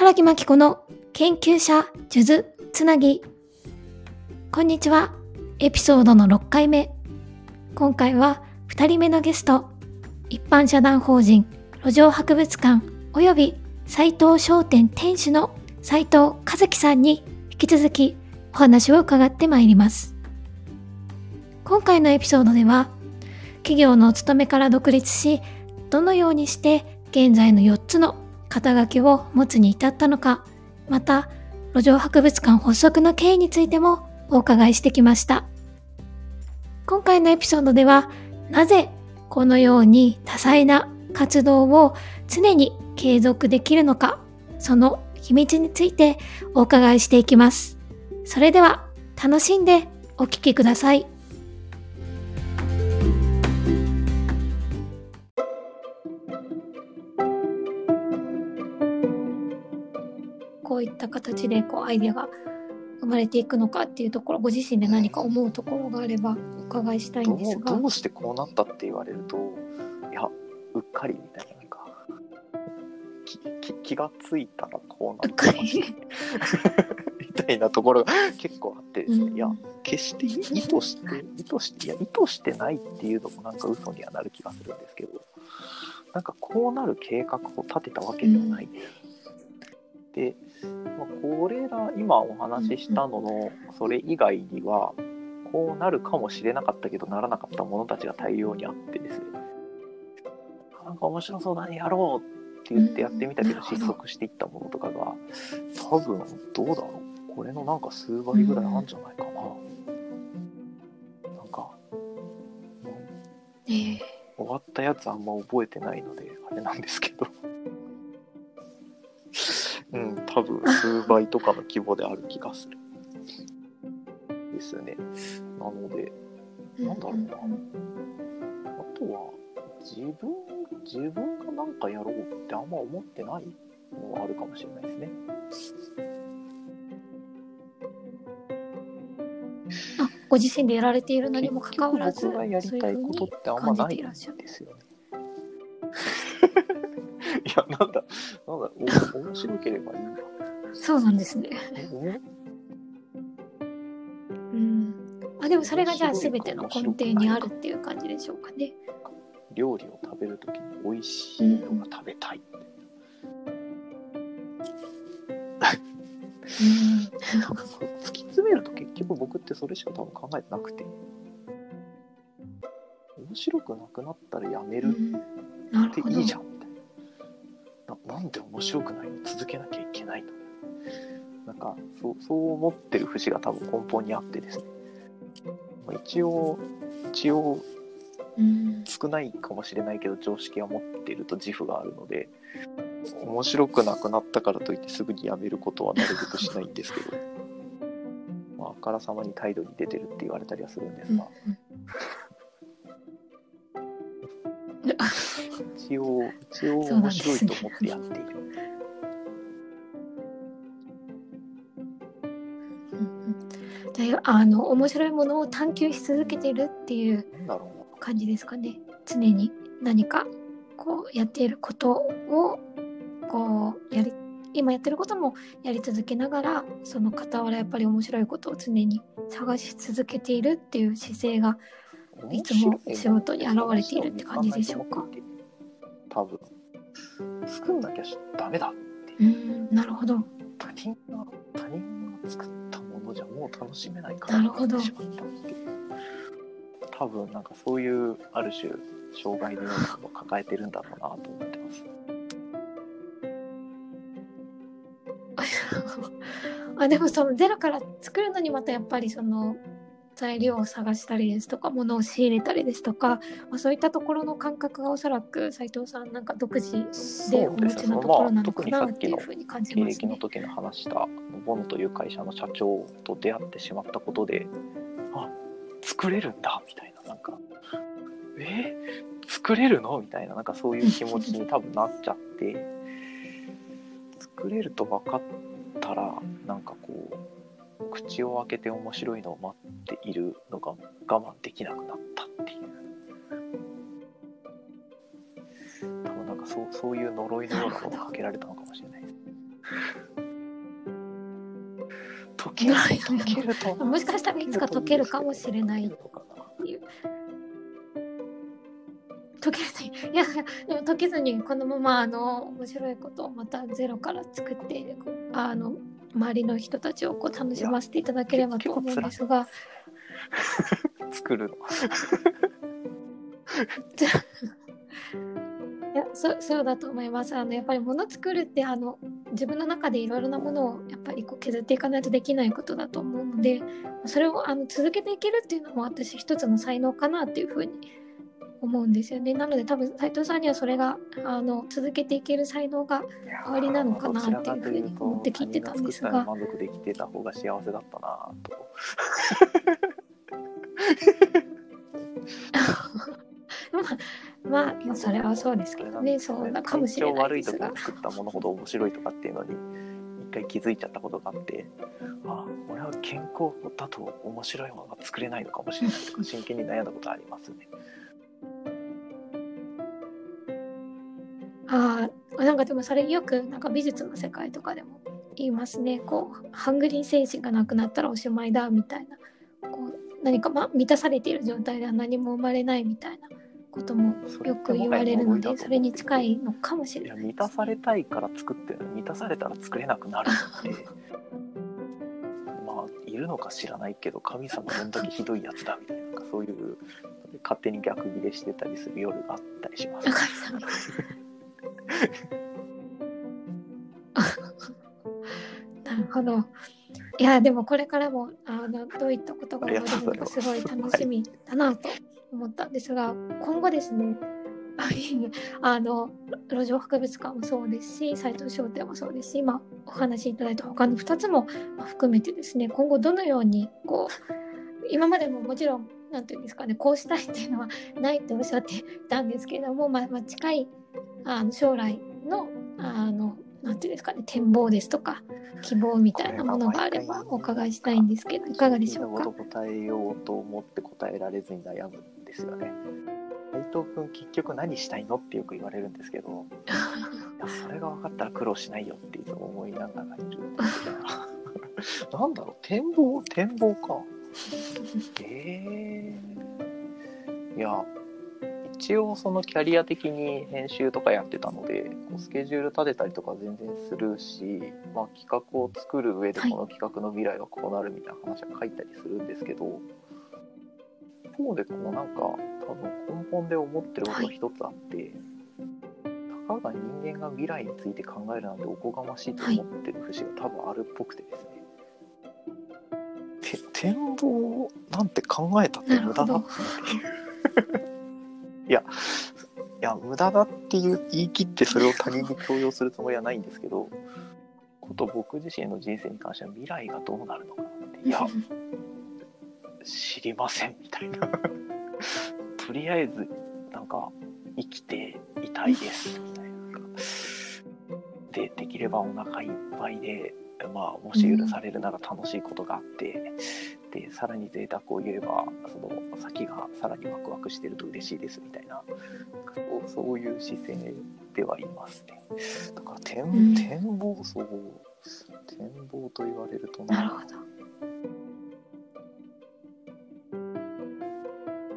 原木真紀子の研究者数珠つなぎ。こんにちは。エピソードの6回目。今回は2人目のゲスト、一般社団法人路上博物館及び斉藤商店店主の斉藤和樹さんに引き続きお話を伺ってまいります。今回のエピソードでは、企業のお勤めから独立し、どのようにして現在の4つの肩書きを持つに至ったのか、また、路上博物館発足の経緯についてもお伺いしてきました。今回のエピソードでは、なぜこのように多彩な活動を常に継続できるのか、その秘密についてお伺いしていきます。それでは楽しんでお聴きください。ういった形でこうアイデアが生まれていくのかっていうところご自身で何か思うところがあればお伺いしたいんですが。どうしてこうなったって言われるといやうっかりみたいななんか気がついたらこうなった みたいなところが結構あってですね、うん、いや決して意図して意図していや意図してないっていうのもなんか嘘にはなる気がするんですけどなんかこうなる計画を立てたわけではない。です。うん、でまあ、これら今お話ししたののそれ以外にはこうなるかもしれなかったけどならなかったものたちが大量にあってですね。なんか面白そうだねやろうって言ってやってみたけど失速していったものとかが多分どうだろう。これのなんか数倍ぐらいあるんじゃないかな。なんか、えー、終わったやつあんま覚えてないのであれなんですけど多分数倍とかの規模である気がする。ですね。なので、なんだろうな。あとは、自分、自分がなんかやろうってあんま思ってないのはあるかもしれないですね。あ、ご自身でやられているのにもかかわらず、僕がやりたいことってあんまないんですよね。いや、なんだ、なんだ、お面白ければいいんだ。そうなんですね。うん。あ、でもそれがじゃあ全ての根底にあるっていう感じでしょうかね。料理を食べるときに美味しいのが食べたい。うん、突き詰めると結局僕ってそれしか多分考えてなくて面白くなくなったらやめるっていいじゃんなんで面白くないの？続けなきゃいけないの？なんかそうそう思ってる節が多分根本にあってですね。一応一応少ないかもしれないけど常識は持っていると自負があるので面白くなくなったからといってすぐにやめることはなるべくしないんですけど、まあ、あからさまに態度に出てるって言われたりはするんですが、一応、一応面白いと思ってやっている。あの面白いものを探求し続けてるっていう感じですかね常に何かこうやっていることをこうやり今やってることもやり続けながらその傍らやっぱり面白いことを常に探し続けているっていう姿勢がいつも仕事に現れているって感じでしょうか。多分。作んなきゃダメだ。ってうんなるほど。他人が他人が作ったものじゃもう楽しめないから。なってしまったっていう多分なんかそういうある種障害のようなものを抱えてるんだろうなと思ってます。あでもそのゼロから作るのにまたやっぱりその材料を探したりですとか物を仕入れたりですとか、まあ、そういったところの感覚がおそらく斉藤さんなんか独自でお持ちのところなのかなっていうふうに感じますね。の時の話したボノという会社の社長と出会ってしまったことであ作れるんだみたいななんかえ？作れるの？みたいななんかそういう気持ちに 多分なっちゃって作れると分かったらなんかこう口を開けて面白いのを待っているのが我慢できなくなったっていう。多分なんかそうそういう呪いのようなものをかけられたのかもしれない。ですける解けるともしかしたらいつか解けるかもしれない解けるのかなっていう。解けない。いやでも解けずにこのままあの面白いことをまたゼロから作ってあの周りの人たちをこう楽しませていただければと思うんですが。作るの。いやそそうだと思います。あのやっぱり物作るってあの自分の中でいろいろなものをやっぱりこう削っていかないとできないことだと思うのでそれをあの続けていけるっていうのも私一つの才能かなっていうふうに思うんですよね。なので多分斉藤さんにはそれがあの続けていける才能が代わりなのかなっていうふうに思って聞いてたんですが。満足できてた方が幸せだったなと。まあまあまあそれはそうですけどね。そうだかもしれないですが。悪い時に作ったものほど面白いとかっていうのに一回気づいちゃったことがあってあ俺は健康だと面白いものが作れないのかもしれないとか真剣に悩んだことありますねああなんかでもそれよくなんか美術の世界とかでも言いますね。こうハングリー精神がなくなったらおしまいだみたいな。こう何か、ま、満たされている状態では何も生まれないみたいなこともよく言われるのでそれに近いのかもしいれないや満たされたいから作ってる満たされたら作れなくなるって。まあいるのか知らないけど神様どんだけひどいやつだみたいなそういう勝手に逆ギレしてたりする夜があったりします中井さんなるほど。いやでもこれからもあのどういったことが生まれるのかすごい楽しみだなと思ったんですが今後ですね あの路上博物館もそうですし斎藤商店もそうですし今お話しいただいた他の2つも含めてですね今後どのようにこう今までももちろんなんていうんですかねこうしたいっていうのはないっておっしゃってたんですけれども、まあ、まあ近いあの将来のあのなんていうんですかね展望ですとか希望みたいなものがあればお伺いしたいんですけどいかがでしょうか？答えようと思って答えられずに悩むんですよね。斉藤君結局何したいのってよく言われるんですけど それが分かったら苦労しないよっていつも思いながらいるんですけど。なんだろう展望？展望かえー、いや一応そのキャリア的に編集とかやってたのでこうスケジュール立てたりとか全然するし、まあ、企画を作る上でこの企画の未来はこうなるみたいな話は書いたりするんですけど、一方でこうなんか多分根本で思ってることが一つあって、たかが人間が未来について考えるなんておこがましいと思ってる節が多分あるっぽくてですね。て展望なんて考えたって無駄だっていう。いや、いや、無駄だっていう言い切ってそれを他人に強要するつもりはないんですけど、こと僕自身の人生に関しては未来がどうなるのかなって、いや、知りませんみたいな。とりあえず、なんか、生きていたいですみたいな。で、できればお腹いっぱいで、まあ、もし許されるなら楽しいことがあって、でさらに贅沢を言えばその先がさらにワクワクしてると嬉しいですみたいなそうそういう姿勢ではいますねだから展,、うん展望そう展望と言われるとなるほど。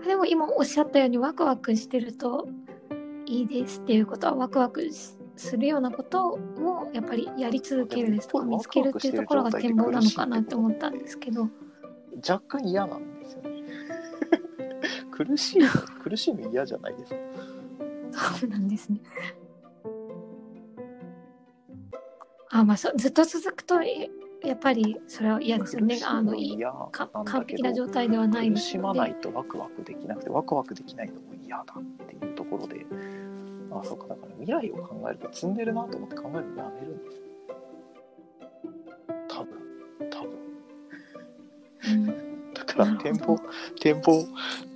でも今おっしゃったようにワクワクしてるといいですっていうことはワクワクしするようなことをやっぱりやり続けるですとか見つけるっていうところが展望なのかなって思ったんですけど。若干嫌なんですよね 苦しいの苦しいの嫌じゃないですかそうなんですね。あまあそうずっと続くとえやっぱりそれは嫌ですよね。あのいい完璧な状態ではない苦ですよね。しまないとワクワクできなくてワクワクできないのも嫌だっていうところであそうかだから未来を考えると積んでるなと思って考えるのやめるんです多から展望展望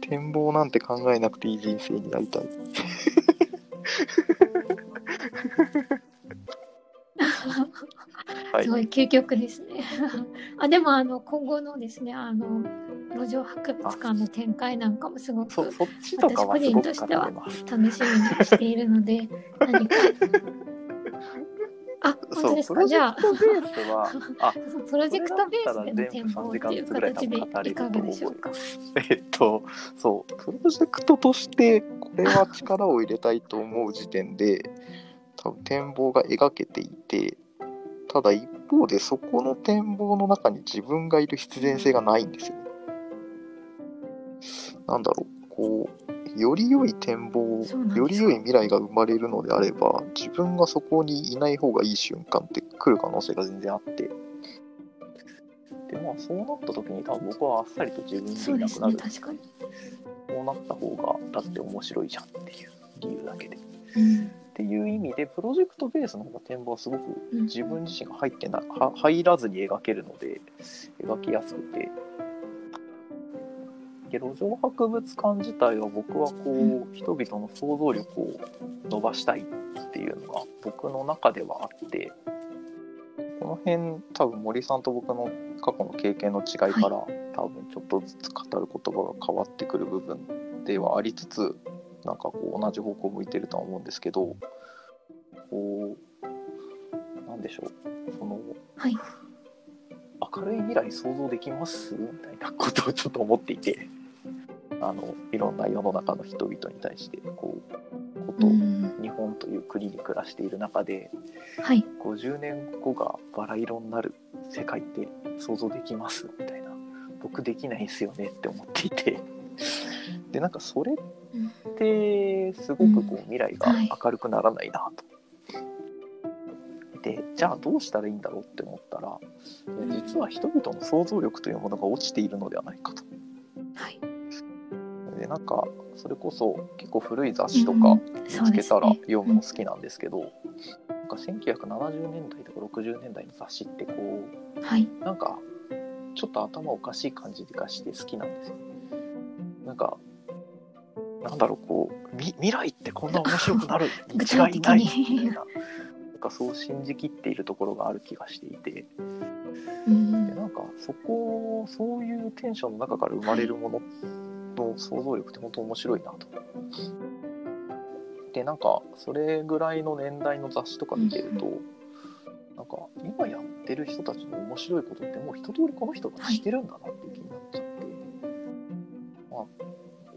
展望なんて考えなくていい人生になりたい。はい。すごい究極ですね。あでもあの今後のですねあの路上博物館の展開なんかもすごくそそっちとかはすごく語れます。楽しみにしているので何か あ、本当ですプロジかじゃあェクトベースは、あ、プロジェクトベースでの展そ望ったら全部3時間っていう形でいかがでしょうか。えっと、そう、プロジェクトとして、これは力を入れたいと思う時点で、多分展望が描けていて、ただ一方でそこの展望の中に自分がいる必然性がないんですよね。なんだろう、こう、より良い展望より良い未来が生まれるのであれば、自分がそこにいない方がいい瞬間って来る可能性が全然あって。で、まあそうなった時に多分僕はあっさりと自分でそうですね、いなくなる。確かに。こうなった方がだって面白いじゃんっていう理由だけで。っうんていう意味でプロジェクトベースの方が展望はすごくうん自分自身が入ってなは入らずに描けるので描きやすくてで路上博物館自体は僕はこう人々の想像力を伸ばしたいっていうのが僕の中ではあってこの辺多分森さんと僕の過去の経験の違いから、多分ちょっとずつ語る言葉が変わってくる部分ではありつつなんかこう同じ方向を向いてるとは思うんですけどこうなんでしょうそのはい。明るい未来想像できます？みたいなことをちょっと思っていてあのいろんな世の中の人々に対してこうこと、うん日本という国に暮らしている中ではい。50年後がバラ色になる世界って想像できますみたいな僕できないですよねって思っていてでなんかそれうんってすごくこう未来がはい明るくならないなと。でじゃあどうしたらいいんだろうって思ったら実は人々の想像力というものが落ちているのではないかと。なんかそれこそ結構古い雑誌とかうん見つけたら読むの好きなんですけど、なんか1970年代とか60年代の雑誌ってこはい。うなんかちょっと頭おかしい感じがして好きなんですよ。なんかなんだろうこうみ未来ってこんな面白くなる に。違いないにみたいな。なんかそう信じきっているところがある気がしていて。うんでなんかそこそういうテンションの中から生まれるものの想像力って本当面白いなと。でなんかそれぐらいの年代の雑誌とか見てると、なんか今やってる人たちの面白いことってもう一通りこの人がしてるんだなっていう気になっちゃって、まあ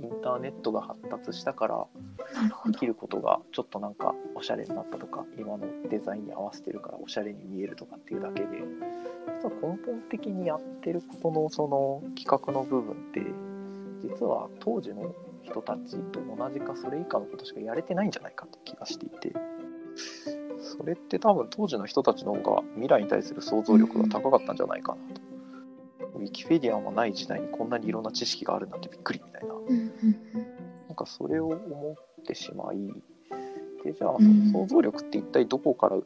インターネットが発達したからでき。ることがちょっとなんかおしゃれになったとか今のデザインに合わせてるからおしゃれに見えるとかっていうだけで実は根本的にやってることのその企画の部分って実は当時の人たちと同じかそれ以下のことしかやれてないんじゃないかって気がしていて。それって多分当時の人たちの方が未来に対する想像力が高かったんじゃないかなと。ウィキペディアもない時代にこんなにいろんな知識があるなんてびっくりみたいな。なんかそれを思ってしまい、でじゃあそうん。の想像力って一体どこから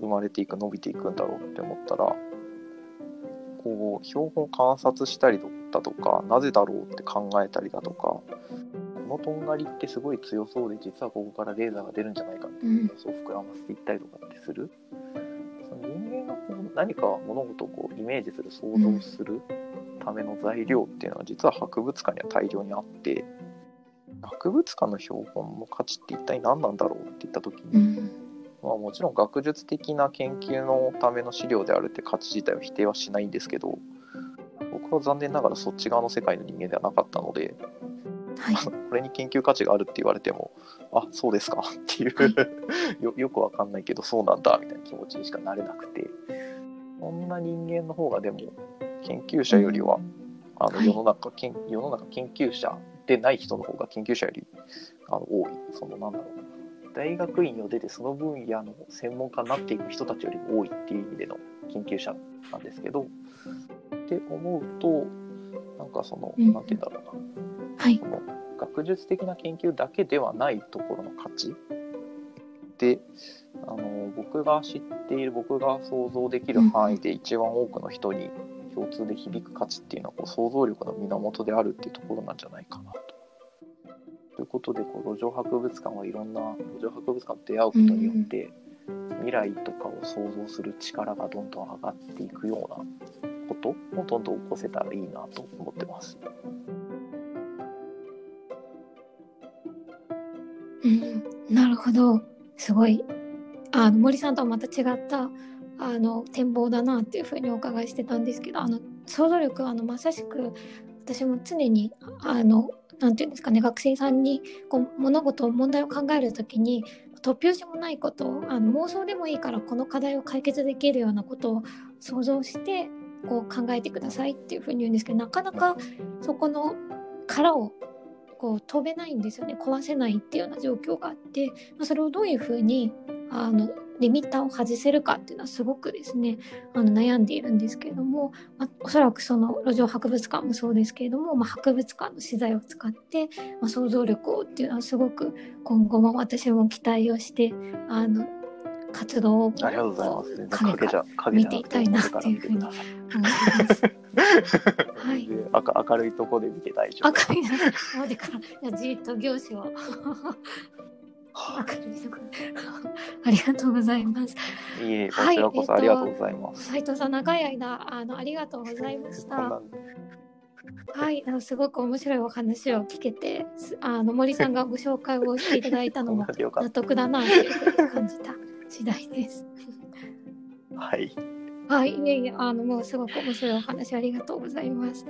生まれていく、伸びていくんだろうって思ったら、こう標本観察したりだとか、なぜだろうって考えたりだとか、このとんがりってすごい強そうで、実はここからレーザーが出るんじゃないかみたいな予想を膨らませていったりとかってする。その人間がこう何か物事をこうイメージする、想像するための材料っていうのは実は博物館には大量にあって、博物館の標本の価値って一体何なんだろうって言った時に、うんまあ、もちろん学術的な研究のための資料であるって価値自体は否定はしないんですけど僕は残念ながらそっち側の世界の人間ではなかったのではい。これに研究価値があるって言われてもあそうですかっていう、よよくわかんないけどそうなんだみたいな気持ちにしかなれなくて。そんな人間の方がでも研究者よりは、あのはい。世の中研世の中研究者でない人の方が研究者よりあの多い。そのなんだろう。大学院を出てその分野の専門家になっていく人たちよりも多いっていう意味での研究者なんですけどって思うとなんかその、うん。なんて言うんだろうな。はい。学術的な研究だけではないところの価値。であの僕が知っている僕が想像できる範囲で一番多くの人に共通で響く価値っていうのはこう想像力の源であるっていうところなんじゃないかなと。ということでこう路上博物館はいろんな路上博物館と出会うことによって未来とかを想像する力がどんどん上がっていくようなことをどんどん起こせたらいいなと思ってます。うん、なるほど。すごいあの森さんとはまた違ったあの展望だなっていうふうにお伺いしてたんですけどあの想像力あのまさしく私も常にあのなんていうんですかね学生さんにこう物事問題を考える時に突拍子もないことをあの妄想でもいいからこの課題を解決できるようなことを想像してこう考えてくださいっていうふうに言うんですけどなかなかそこの殻をこう飛べないんですよね。壊せないっていうような状況があって、まあ、それをどういうふうにあのリミッターを外せるかっていうのはすごくですねあの悩んでいるんですけれども、まあ、おそらくその路上博物館もそうですけれども、まあ、博物館の資材を使って、まあ、想像力をっていうのはすごく今後も私も期待をしてあの活動をありがとうございます。影から見ていたいなっていうふうに思います。はい。明明るいところで見て大丈夫。明るいところでからじっと行事を明るいところありがとうございます。いえ、こちらこそありがとうございます。斉、はい、藤さん、長い間、あの、ありがとうございました。はい、あのすごく面白いお話を聞けて、あの森さんがご紹介をしていただいたのも 納得だなと感じた次第です。はい。はい、いえいえ、あのもうすごく面白いお話ありがとうございます。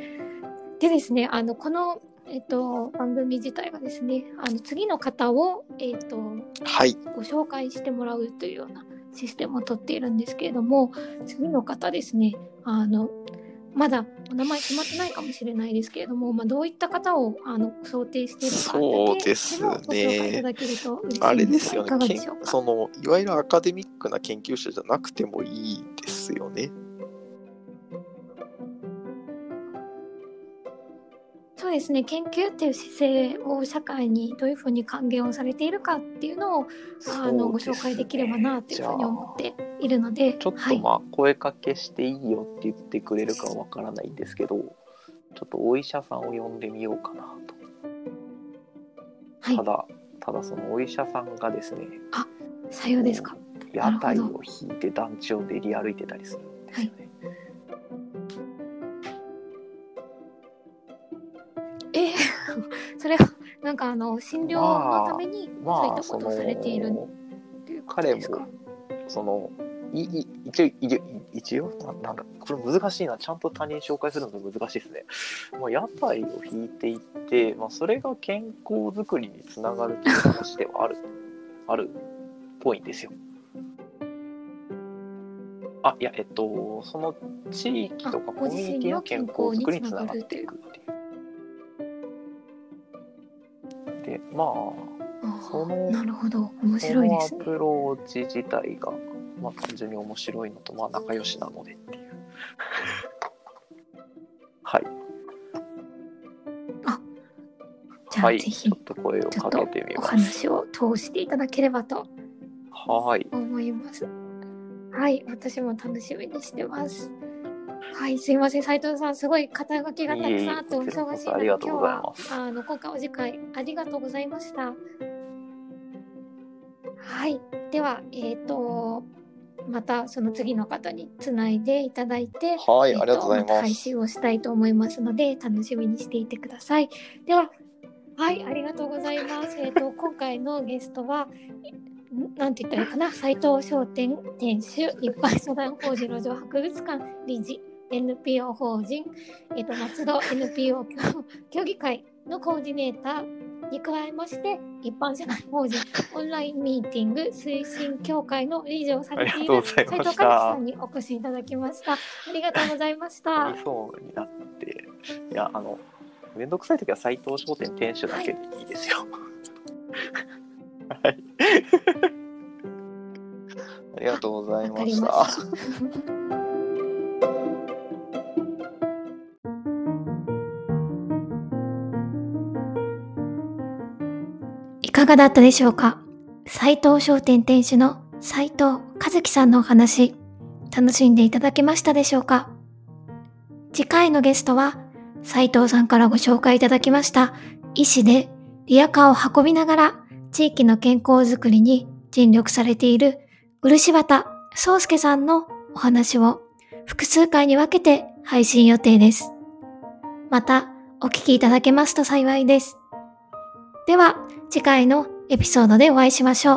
でですね、あのこのえっと、番組自体がですねあの次の方を、えっとはい、ご紹介してもらうというようなシステムをとっているんですけれども次の方ですねあのまだお名前決まってないかもしれないですけれども、まあ、どういった方をあの想定しているかそうですね。あれですよね。そのいわゆるアカデミックな研究者じゃなくてもいいですよね。そうですね研究っていう姿勢を社会にどういうふうに還元をされているかっていうのをあのご紹介できればなというふうに思っているのでちょっとまあ声かけしていいよって言ってくれるかわからないんですけど、ちょっとお医者さんを呼んでみようかなと。はい、ただただそのお医者さんがですねあさようですか。屋台を引いて団地を練り歩いてたりするんですよね。はい それはなんかあの診療のためにそういったことをされているっていうことですか、まあ、彼もそのいい一応一応なんだこれ難しいな。ちゃんと他人紹介するの難しいですね、まあ、屋台を引いていって、まあ、それが健康づくりにつながるという話ではある あるっぽいんですよ。あいやえっとその地域とかコミュニティの健康づくりにつながっていくっていうまあそのなるほど。面白いですね。アプローチ自体が、まあ、単純に面白いのと、まあ、仲良しなのでっていう。はい。あじゃあ、ぜひちょっと声をかけてみます。お話を通していただければとはい。思います。はい私も楽しみにしてますはい、すいません、斉藤さん、すごい肩書きがたくさんあってお忙しいので、今日はあの今回お時間ありがとうございました。はい、では、えっ、ー、と、またその次の方につないでいただいて、はい、えー、ありがとうございます。配信をしたいと思いますので、楽しみにしていてください。では、はい、ありがとうございます。えっ、ー、と、今回のゲストは、なんて言ったらいいかな、斉藤商店店主、一般社団法人路上博物館理事、NPO 法人、えーと、松戸 NPO 協議会のコーディネーターに加えまして一般社団法人オンラインミーティング推進協会の理事をされている斉藤和樹さんにお越しいただきました。ありがとうございました。そうになって。いやあのめんどくさい時は斉藤商店店主だけでいいですよ。はいありがとうございました。いかがだったでしょうか？斉藤商店店主の斉藤和樹さんのお話、楽しんでいただけましたでしょうか？次回のゲストは、斉藤さんからご紹介いただきました医師でリアカーを運びながら地域の健康づくりに尽力されている漆畑宗介さんのお話を複数回に分けて配信予定です。またお聞きいただけますと幸いです。では、次回のエピソードでお会いしましょ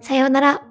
う。さようなら。